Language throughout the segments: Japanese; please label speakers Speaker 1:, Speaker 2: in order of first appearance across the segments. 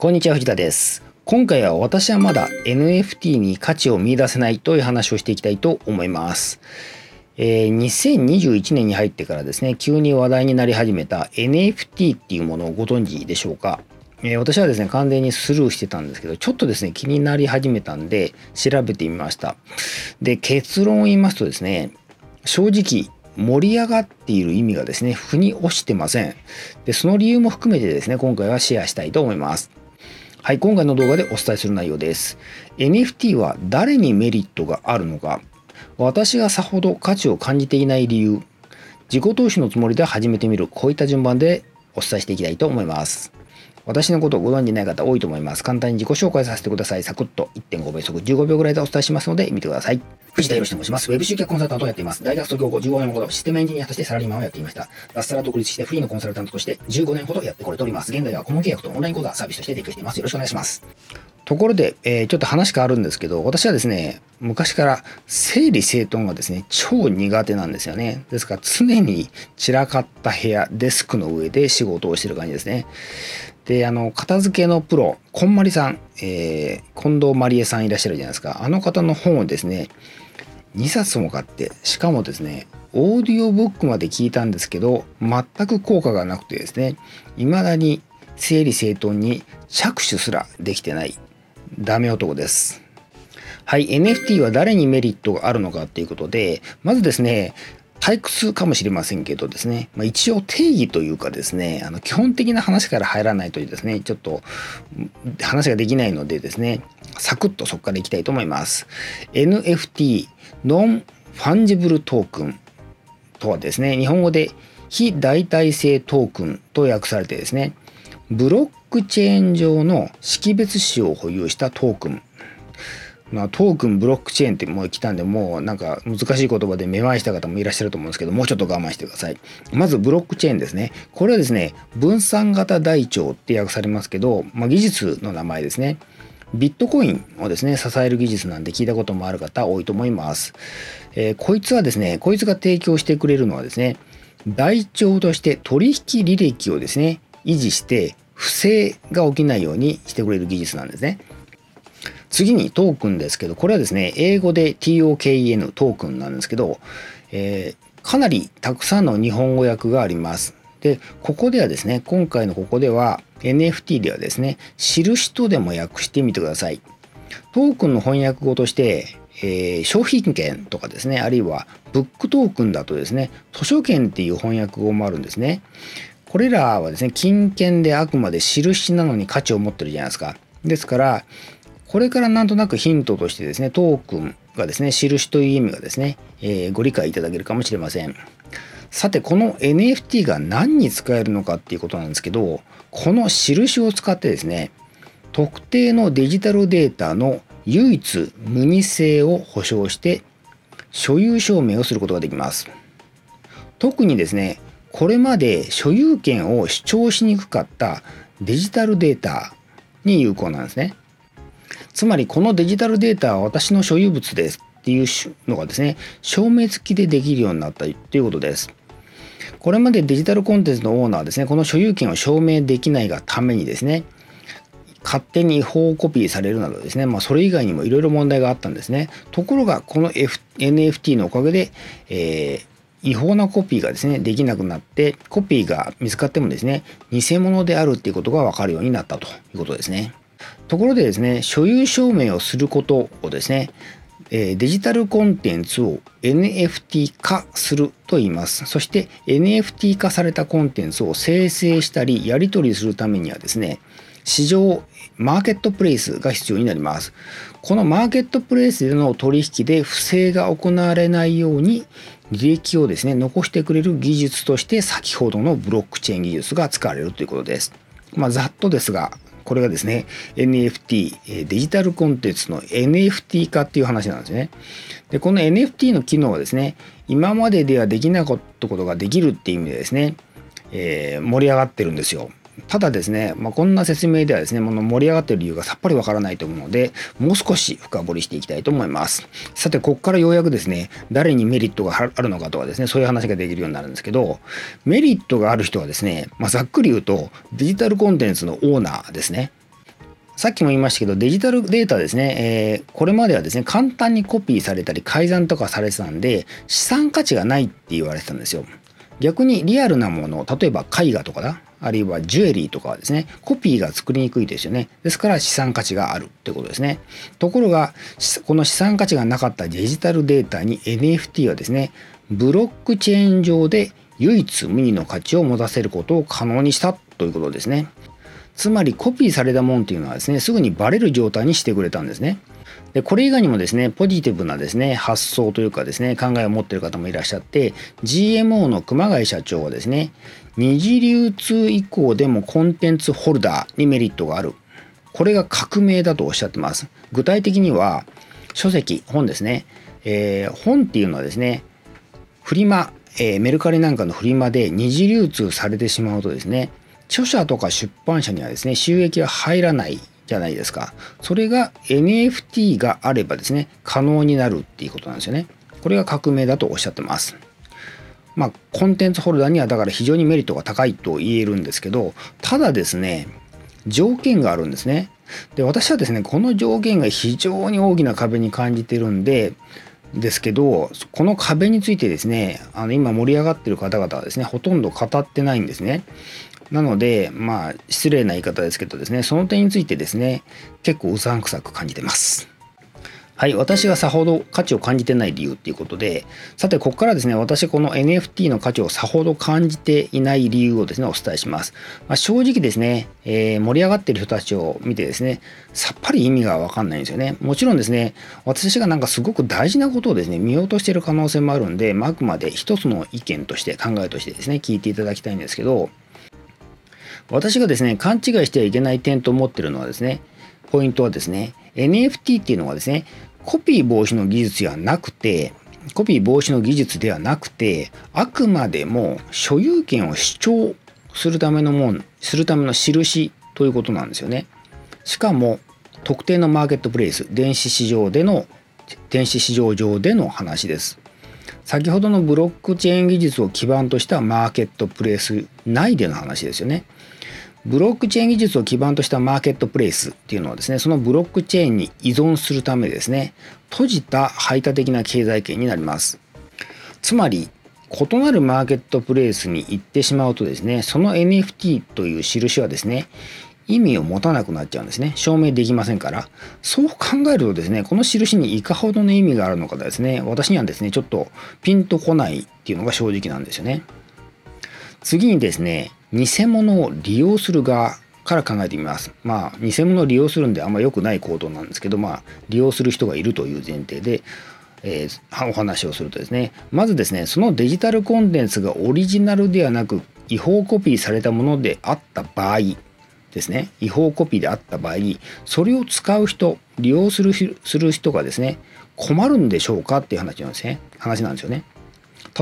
Speaker 1: こんにちは藤田です。今回は私はまだ NFT に価値を見出せないという話をしていきたいと思います。えー、2021年に入ってからですね急に話題になり始めた NFT っていうものをご存知でしょうか？えー、私はですね完全にスルーしてたんですけどちょっとですね気になり始めたんで調べてみました。で結論を言いますとですね正直盛り上がっている意味がですね腑に落ちてません。でその理由も含めてですね今回はシェアしたいと思います。はい、今回の動画でお伝えする内容です。NFT は誰にメリットがあるのか、私がさほど価値を感じていない理由、自己投資のつもりで始めてみる、こういった順番でお伝えしていきたいと思います。私のことをご存じない方多いと思います。簡単に自己紹介させてください。サクッと1.5倍速15秒ぐらいでお伝えしますので見てください。藤田博と申します。ウェブ集客コンサルタントをやっています。大学卒業後15年ほどシステムエンジニアとしてサラリーマンをやっていました。脱サラ独立してフリーのコンサルタントとして15年ほどやってこれております。現在は顧問契約とオンライン講座サービスとして提供しています。よろしくお願いします。ところで、えー、ちょっと話変わるんですけど、私はですね、昔から整理整頓がですね、超苦手なんですよね。ですから常に散らかった部屋、デスクの上で仕事をしてる感じですね。で、あの、片付けのプロ、こんまりさん、えー、近藤まりえさんいらっしゃるじゃないですか。あの方の本をですね、2冊も買って、しかもですね、オーディオブックまで聞いたんですけど、全く効果がなくてですね、未だに整理整頓に着手すらできてないダメ男です。はい、NFT は誰にメリットがあるのかっていうことで、まずですね、退屈かもしれませんけどですね、まあ、一応定義というかですね、あの基本的な話から入らないとですね、ちょっと話ができないのでですね、サクッとそこからいきたいと思います。NFT、 non-fungible tokenとはですね、日本語で非代替性トークンと訳されてですね、ブロックチェーン上の識別子を保有したトークンまあ、トークンブロックチェーンってもう来たんでもうなんか難しい言葉でめまいした方もいらっしゃると思うんですけどもうちょっと我慢してください。まずブロックチェーンですね。これはですね分散型台帳って訳されますけど、まあ、技術の名前ですね。ビットコインをですね支える技術なんで聞いたこともある方多いと思います、えー、こいつはですねこいつが提供してくれるのはですね台帳として取引履歴をですね維持して不正が起きないようにしてくれる技術なんですね。次にトークンですけど、これはですね、英語で TOKEN トークンなんですけど、えー、かなりたくさんの日本語訳があります。で、ここではですね、今回のここでは NFT ではですね、印とでも訳してみてください。トークンの翻訳語として、えー、商品券とかですね、あるいはブックトークンだとですね、図書券っていう翻訳語もあるんですね。これらはですね、金券であくまで印なのに価値を持ってるじゃないですか。ですから、これからなんとなくヒントとしてですね、トークンがですね、印という意味がですね、えー、ご理解いただけるかもしれません。さて、この NFT が何に使えるのかっていうことなんですけど、この印を使ってですね、特定のデジタルデータの唯一無二性を保証して所有証明をすることができます。特にですね、これまで所有権を主張しにくかったデジタルデータに有効なんですね。つまりこのデジタルデータは私の所有物ですっていうのがですね証明付きでできるようになったということですこれまでデジタルコンテンツのオーナーはですねこの所有権を証明できないがためにですね勝手に違法コピーされるなどですね、まあ、それ以外にもいろいろ問題があったんですねところがこの、F、NFT のおかげで、えー、違法なコピーがですねできなくなってコピーが見つかってもですね偽物であるっていうことが分かるようになったということですね。ところでですね所有証明をすることをですねデジタルコンテンツを NFT 化すると言います。そして NFT 化されたコンテンツを生成したりやり取りするためにはですね、市場、マーケットプレイスが必要になります。このマーケットプレイスでの取引で不正が行われないように履歴をですね、残してくれる技術として先ほどのブロックチェーン技術が使われるということです。まあ、ざっとですが、これがですね NFT デジタルコンテンツの NFT 化っていう話なんですね。でこの NFT の機能はですね今までではできなかったことができるっていう意味でですね、えー、盛り上がってるんですよ。ただですね、まあ、こんな説明ではですね、もの盛り上がっている理由がさっぱりわからないと思うので、もう少し深掘りしていきたいと思います。さて、ここからようやくですね、誰にメリットがあるのかとかですね、そういう話ができるようになるんですけど、メリットがある人はですね、まあ、ざっくり言うと、デジタルコンテンツのオーナーですね。さっきも言いましたけどデジタルデータですね、えー、これまではですね簡単にコピーされたり改ざんとかされてたんで資産価値がないって言われてたんですよ逆にリアルなもの例えば絵画とかだあるいはジュエリーとかはですねコピーが作りにくいですよね。ですから資産価値があるってことですね。ところがこの資産価値がなかったデジタルデータに NFT はですねブロックチェーン上で唯一無二の価値を持たせることを可能にしたということですね。つまりコピーされたもんっていうのはですねすぐにバレる状態にしてくれたんですね。でこれ以外にもですねポジティブなですね発想というかですね考えを持っている方もいらっしゃって GMO の熊谷社長はですね二次流通以降でもコンテンツホルダーにメリットがある。これが革命だとおっしゃってます。具体的には書籍本ですね、えー、本っていうのはですねフリマ、えー、メルカリなんかのフリマで二次流通されてしまうとですね著者とか出版社にはですね収益は入らないじゃないですか。それが NFT があればですね可能になるっていうことなんですよね。これが革命だとおっしゃってます。まあコンテンツホルダーにはだから非常にメリットが高いと言えるんですけどただですね条件があるんですねで私はですねこの条件が非常に大きな壁に感じてるんでですけどこの壁についてですねあの今盛り上がってる方々はですねほとんど語ってないんですねなので、まあ、失礼な言い方ですけどですね、その点についてですね、結構うさんくさく感じてます。はい、私がさほど価値を感じてない理由っていうことで、さて、ここからですね、私この NFT の価値をさほど感じていない理由をですね、お伝えします。まあ、正直ですね、えー、盛り上がってる人たちを見てですね、さっぱり意味がわかんないんですよね。もちろんですね、私がなんかすごく大事なことをですね、見落としてる可能性もあるんで、まあ、あくまで一つの意見として、考えとしてですね、聞いていただきたいんですけど、私がですね、勘違いしてはいけない点と思ってるのはですね、ポイントはですね、NFT っていうのはですね、コピー防止の技術ではなくて、コピー防止の技術ではなくて、あくまでも所有権を主張するためのもん、するための印ということなんですよね。しかも、特定のマーケットプレイス、電子市場での、電子市場上での話です。先ほどのブロックチェーン技術を基盤としたマーケットプレイス内での話ですよね。ブロックチェーン技術を基盤としたマーケットプレイスっていうのはですねそのブロックチェーンに依存するためですね閉じた排他的な経済圏になります。つまり異なるマーケットプレイスに行ってしまうとですねその NFT という印はですね意味を持たなくなっちゃうんですね。証明できませんから。そう考えるとですねこの印にいかほどの意味があるのかですね私にはですねちょっとピンとこないっていうのが正直なんですよね。次にですね偽物を利用する側から考えてみます。まあ偽物を利用するんであんま良くない行動なんですけどまあ利用する人がいるという前提で、えー、お話をするとですね。まずですねそのデジタルコンテンツがオリジナルではなく違法コピーされたものであった場合ですね。違法コピーであった場合それを使う人利用するする人がですね困るんでしょうかっていう話なんですね。話なんですよね。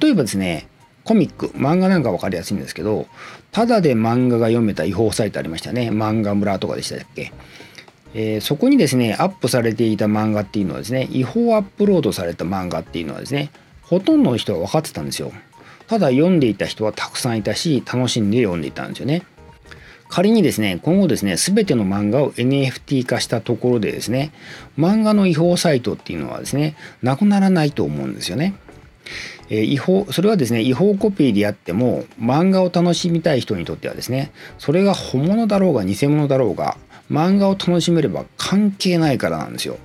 Speaker 1: 例えばですねコミック漫画なんか分かりやすいんですけどただで漫画が読めた違法サイトありましたね。漫画村とかでしたっけ、えー、そこにですねアップされていた漫画っていうのはですね違法アップロードされた漫画っていうのはですねほとんどの人は分かってたんですよ。ただ読んでいた人はたくさんいたし楽しんで読んでいたんですよね。仮にですね今後ですね全ての漫画を NFT 化したところでですね漫画の違法サイトっていうのはですねなくならないと思うんですよね。え違法それはですね違法コピーであっても漫画を楽しみたい人にとってはですねそれが本物だろうが偽物だろうが漫画を楽しめれば関係ないからなんですよ。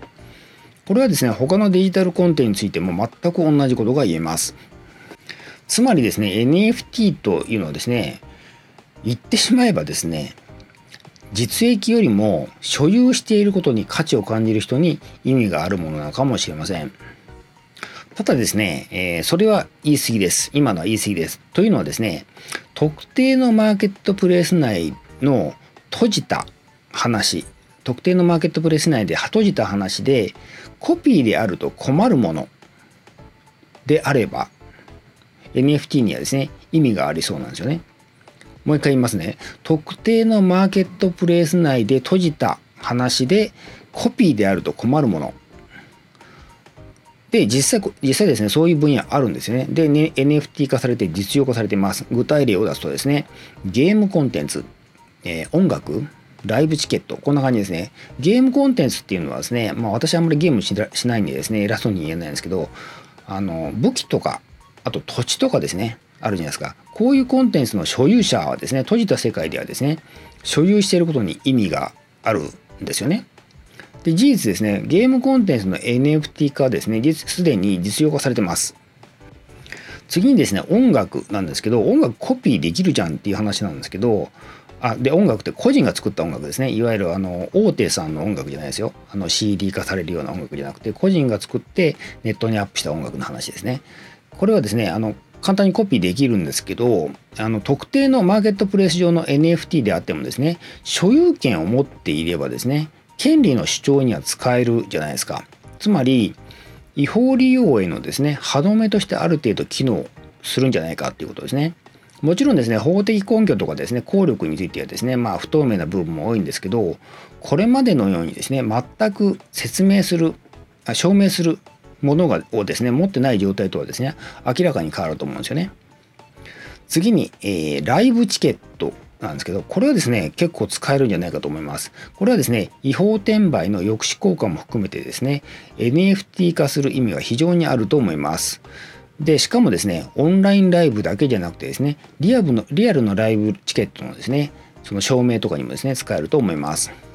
Speaker 1: これはですね他のデジタルコンテンツについても全く同じことが言えます。つまりですね NFT というのはですね言ってしまえばですね実益よりも所有していることに価値を感じる人に意味があるものなのかもしれません。ただですね、えー、それは言い過ぎです。今のは言い過ぎです。というのはですね、特定のマーケットプレイス内の閉じた話、特定のマーケットプレイス内で閉じた話で、コピーであると困るものであれば、NFT にはですね、意味がありそうなんですよね。もう一回言いますね。特定のマーケットプレイス内で閉じた話で、コピーであると困るもので、実際、実際ですね、そういう分野あるんですよね。で、ね、NFT 化されて実用化されています。具体例を出すとですね、ゲームコンテンツ、えー、音楽、ライブチケット、こんな感じですね。ゲームコンテンツっていうのはですね、まあ私あんまりゲームしないんでですね、偉そうに言えないんですけど、あの、武器とか、あと土地とかですね、あるじゃないですか。こういうコンテンツの所有者はですね、閉じた世界ではですね、所有していることに意味があるんですよね。で、事実ですね、ゲームコンテンツの NFT 化ですね、すでに実用化されてます。次にですね、音楽なんですけど、音楽コピーできるじゃんっていう話なんですけど、あで音楽って個人が作った音楽ですね。いわゆるあの大手さんの音楽じゃないですよ。あの CD 化されるような音楽じゃなくて個人が作ってネットにアップした音楽の話ですね。これはですねあの簡単にコピーできるんですけどあの特定のマーケットプレイス上の NFT であってもですね所有権を持っていればですね権利の主張には使えるじゃないですかつまり違法利用へのですね歯止めとしてある程度機能するんじゃないかっていうことですねもちろんですね法的根拠とかですね効力についてはですねまあ不透明な部分も多いんですけどこれまでのようにですね全く説明する証明するものがをですね持ってない状態とはですね明らかに変わると思うんですよね。次に、えー、ライブチケットなんですけどこれはですね結構使えるんじゃないかと思います。これはですね違法転売の抑止効果も含めてですね NFT 化する意味は非常にあると思います。でしかもですねオンラインライブだけじゃなくてですねリアルのリアルのライブチケットのですねその証明とかにもですね使えると思います。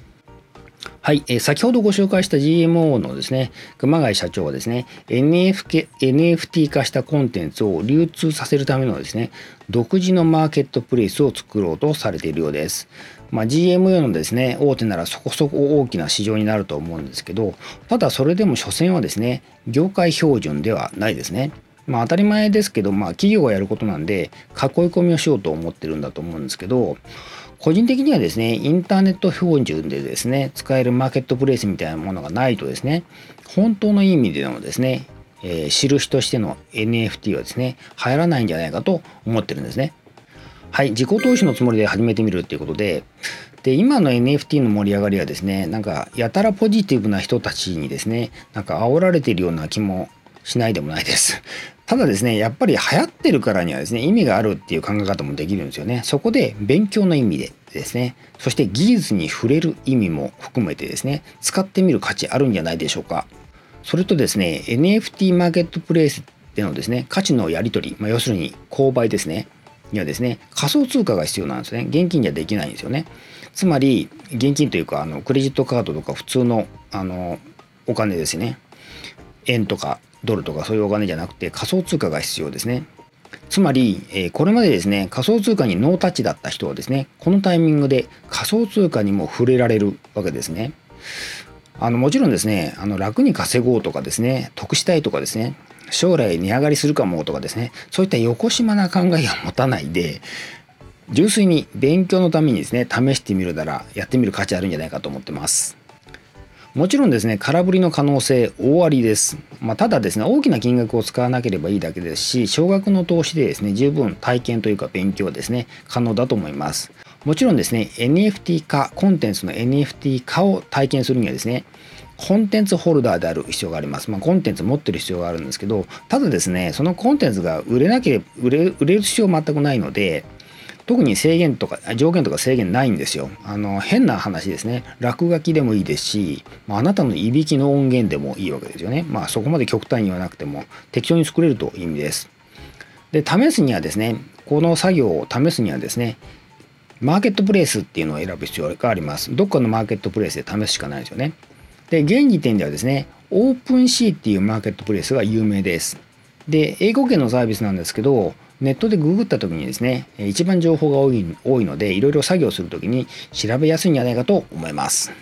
Speaker 1: はい、えー、先ほどご紹介した GMO のですね熊谷社長はですね NF NFT 化したコンテンツを流通させるためのですね独自のマーケットプレイスを作ろうとされているようです。まあ、GMO のですね大手ならそこそこ大きな市場になると思うんですけどただそれでも所詮はですね業界標準ではないですね。まあ当たり前ですけど、まあ企業がやることなんで、囲い込みをしようと思ってるんだと思うんですけど、個人的にはですね、インターネット標準でですね、使えるマーケットプレイスみたいなものがないとですね、本当の意味でのですね、えー、印としての NFT はですね、流行らないんじゃないかと思ってるんですね。はい、自己投資のつもりで始めてみるっていうことで、で、今の NFT の盛り上がりはですね、なんか、やたらポジティブな人たちにですね、なんか煽られているような気もしないでもないです。ただですね、やっぱり流行ってるからにはですね、意味があるっていう考え方もできるんですよね。そこで勉強の意味でですね、そして技術に触れる意味も含めてですね、使ってみる価値あるんじゃないでしょうか。それとですね、NFT マーケットプレイスでのですね、価値のやり取り、まあ、要するに購買ですね、にはですね、仮想通貨が必要なんですね。現金じゃできないんですよね。つまり、現金というか、あのクレジットカードとか普通のあのお金ですね。円とかドルとかそういうお金じゃなくて仮想通貨が必要ですね。つまり、えこれまでですね、仮想通貨にノータッチだった人はですね、このタイミングで仮想通貨にも触れられるわけですね。あのもちろんですね、あの楽に稼ごうとかですね、得したいとかですね、将来値上がりするかもとかですね、そういった横島な考えを持たないで、純粋に勉強のためにですね、試してみるならやってみる価値あるんじゃないかと思ってます。もちろんですね、空振りの可能性大ありです。まあ、ただですね、大きな金額を使わなければいいだけですし、少額の投資でですね、十分体験というか勉強ですね、可能だと思います。もちろんですね、NFT 化、コンテンツの NFT 化を体験するにはですね、コンテンツホルダーである必要があります。まあ、コンテンツ持ってる必要があるんですけど、ただですね、そのコンテンツが売れなければ、売れ売れる必要は全くないので、特に制限とか条件とか制限ないんですよ。あの変な話ですね。落書きでもいいですし、まあ、あなたのいびきの音源でもいいわけですよね。まあそこまで極端にはなくても適当に作れるという意味です。で、試すにはですね、この作業を試すにはですね、マーケットプレイスっていうのを選ぶ必要があります。どっかのマーケットプレイスで試すしかないですよね。で、現時点ではですね、オープンシーっていうマーケットプレイスが有名です。で、英語圏のサービスなんですけど、ネットでググった時にですね、一番情報が多い多いので、いろいろ作業する時に調べやすいんじゃないかと思います。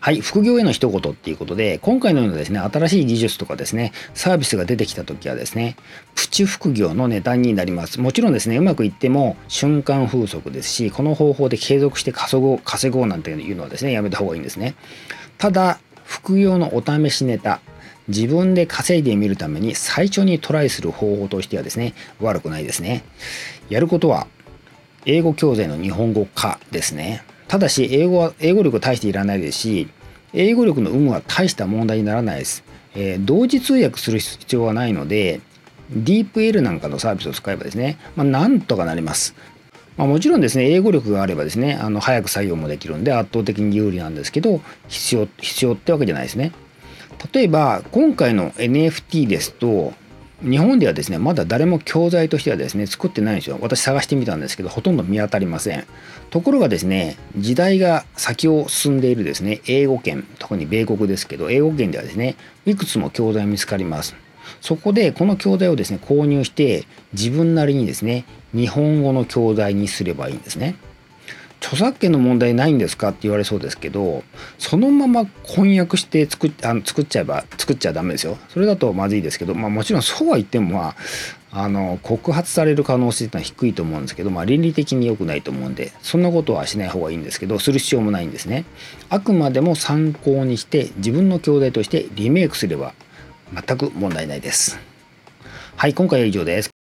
Speaker 1: はい、副業への一言っていうことで、今回のようなですね、新しい技術とかですね、サービスが出てきた時はですね、プチ副業のネタになります。もちろんですね、うまくいっても瞬間風速ですし、この方法で継続して稼ごう、稼ごうなんていうのはですね、やめた方がいいんですね。ただ、副業のお試しネタ、自分で稼いでみるために最初にトライする方法としてはですね、悪くないですね。やることは、英語教材の日本語化ですね。ただし、英語は、英語力大していらないですし、英語力の有無は大した問題にならないです。えー、同時通訳する必要はないので、DeepL なんかのサービスを使えばですね、まあ、なんとかなります。まあ、もちろんですね英語力があればですねあの早く作業もできるんで圧倒的に有利なんですけど必要必要ってわけじゃないですね。例えば今回の NFT ですと日本ではですねまだ誰も教材としてはですね作ってないんですよ。私探してみたんですけどほとんど見当たりません。ところがですね時代が先を進んでいるですね英語圏特に米国ですけど英語圏ではですねいくつも教材見つかります。そこでこの教材をですね購入して自分なりにですね日本語の教材にすればいいんですね。著作権の問題ないんですかって言われそうですけどそのまま翻訳して作っあの作っちゃえば作っちゃダメですよ。それだとまずいですけど、まあ、もちろんそうは言ってもまああの告発される可能性っていうのは低いと思うんですけど、まあ、倫理的に良くないと思うんでそんなことはしない方がいいんですけどする必要もないんですね。あくまでも参考にして自分の教材としてリメイクすれば全く問題ないです。はい今回は以上です。